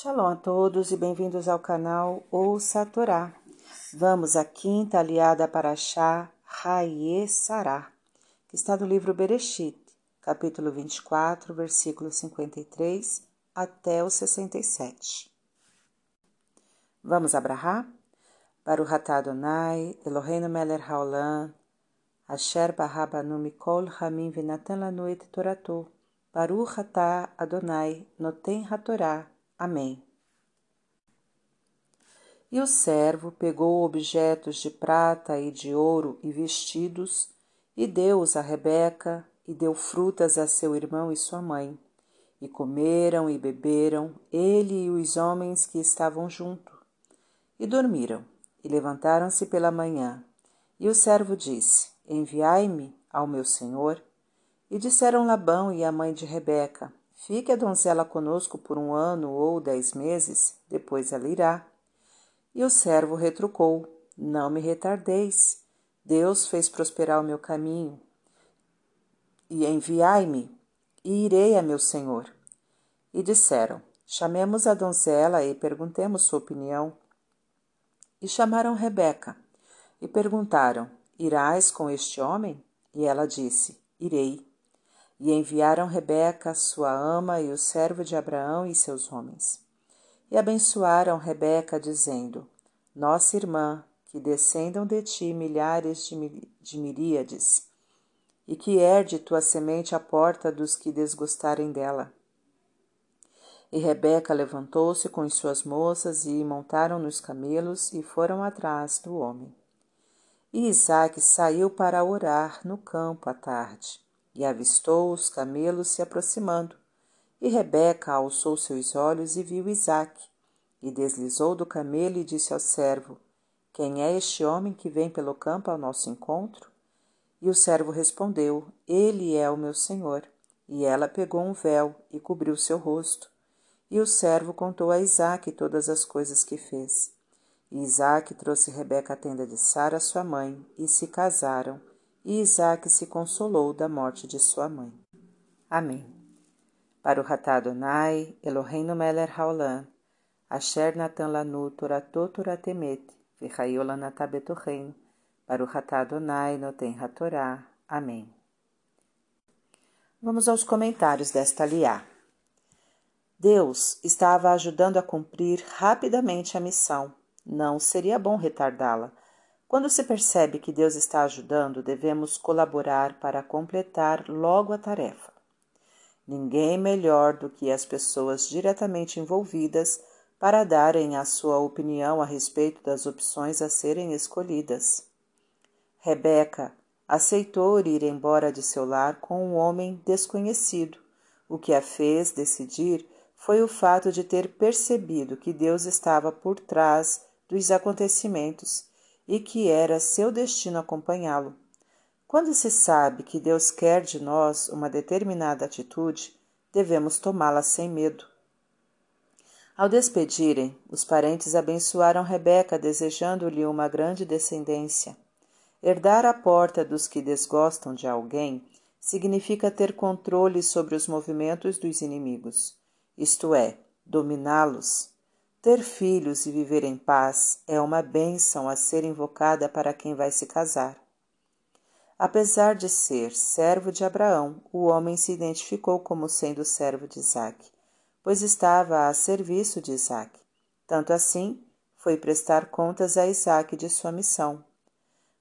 Shalom a todos e bem-vindos ao canal Ouça a Torá. Vamos à quinta aliada para Chá Raie Sará, que está no livro Bereshit, capítulo 24, versículo 53 até o 67. Vamos abrahar? Atah Adonai, Eloheinu melech haolam, asher barabanu mikol hamim venatan lanu et toratou, Baruch atah Adonai, noten hatorá. Amém. E o servo pegou objetos de prata e de ouro e vestidos, e deu-os a Rebeca, e deu frutas a seu irmão e sua mãe. E comeram e beberam, ele e os homens que estavam junto. E dormiram, e levantaram-se pela manhã. E o servo disse: Enviai-me ao meu senhor. E disseram Labão e a mãe de Rebeca: Fique a donzela conosco por um ano ou dez meses, depois ela irá. E o servo retrucou: Não me retardeis. Deus fez prosperar o meu caminho. E enviai-me, e irei a meu senhor. E disseram: Chamemos a donzela e perguntemos sua opinião. E chamaram Rebeca, e perguntaram: Irás com este homem? E ela disse: Irei. E enviaram Rebeca, sua ama, e o servo de Abraão e seus homens. E abençoaram Rebeca, dizendo: Nossa irmã, que descendam de ti milhares de, de miríades, e que herde tua semente à porta dos que desgostarem dela. E Rebeca levantou-se com as suas moças e montaram nos camelos e foram atrás do homem. E Isaac saiu para orar no campo à tarde e avistou os camelos se aproximando. E Rebeca alçou seus olhos e viu Isaque, e deslizou do camelo e disse ao servo: Quem é este homem que vem pelo campo ao nosso encontro? E o servo respondeu: Ele é o meu senhor. E ela pegou um véu e cobriu seu rosto. E o servo contou a Isaque todas as coisas que fez. E Isaque trouxe Rebeca à tenda de Sara, sua mãe, e se casaram e Isaac se consolou da morte de sua mãe. Amém. Para o Ratá Adonai, Eloheinu Meler Haolam, Asher Natan Lanu Toratot Toratemet, Betorrein, para o Ratá Adonai Noten Hatorá. Amém. Vamos aos comentários desta liá. Deus estava ajudando a cumprir rapidamente a missão. Não seria bom retardá-la, quando se percebe que Deus está ajudando, devemos colaborar para completar logo a tarefa. Ninguém melhor do que as pessoas diretamente envolvidas para darem a sua opinião a respeito das opções a serem escolhidas. Rebeca aceitou ir embora de seu lar com um homem desconhecido. O que a fez decidir foi o fato de ter percebido que Deus estava por trás dos acontecimentos e que era seu destino acompanhá-lo. Quando se sabe que Deus quer de nós uma determinada atitude, devemos tomá-la sem medo. Ao despedirem, os parentes abençoaram Rebeca, desejando-lhe uma grande descendência. Herdar a porta dos que desgostam de alguém significa ter controle sobre os movimentos dos inimigos, isto é, dominá-los. Ter filhos e viver em paz é uma bênção a ser invocada para quem vai se casar. Apesar de ser servo de Abraão, o homem se identificou como sendo servo de Isaac, pois estava a serviço de Isaac. Tanto assim, foi prestar contas a Isaac de sua missão.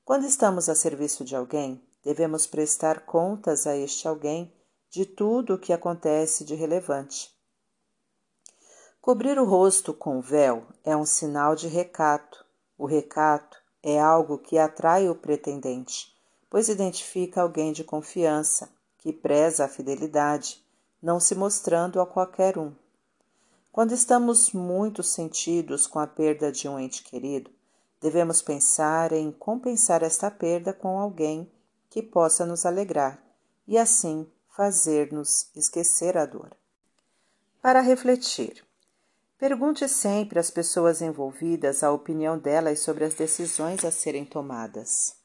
Quando estamos a serviço de alguém, devemos prestar contas a este alguém de tudo o que acontece de relevante. Cobrir o rosto com véu é um sinal de recato. O recato é algo que atrai o pretendente, pois identifica alguém de confiança, que preza a fidelidade, não se mostrando a qualquer um. Quando estamos muito sentidos com a perda de um ente querido, devemos pensar em compensar esta perda com alguém que possa nos alegrar e assim fazer-nos esquecer a dor. Para refletir, Pergunte sempre às pessoas envolvidas a opinião delas sobre as decisões a serem tomadas.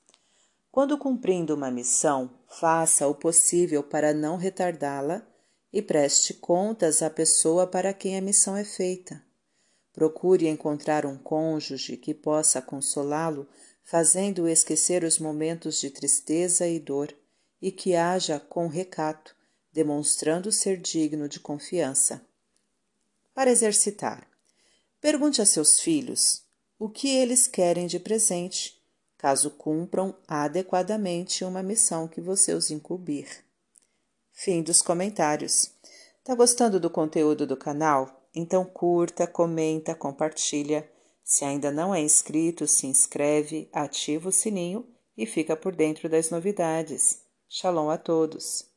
Quando cumprindo uma missão, faça o possível para não retardá-la e preste contas à pessoa para quem a missão é feita. Procure encontrar um cônjuge que possa consolá-lo, fazendo-o esquecer os momentos de tristeza e dor, e que haja com recato, demonstrando ser digno de confiança. Para exercitar, pergunte a seus filhos o que eles querem de presente, caso cumpram adequadamente uma missão que você os incumbir. Fim dos comentários. Tá gostando do conteúdo do canal? Então curta, comenta, compartilha. Se ainda não é inscrito, se inscreve, ativa o sininho e fica por dentro das novidades. Shalom a todos!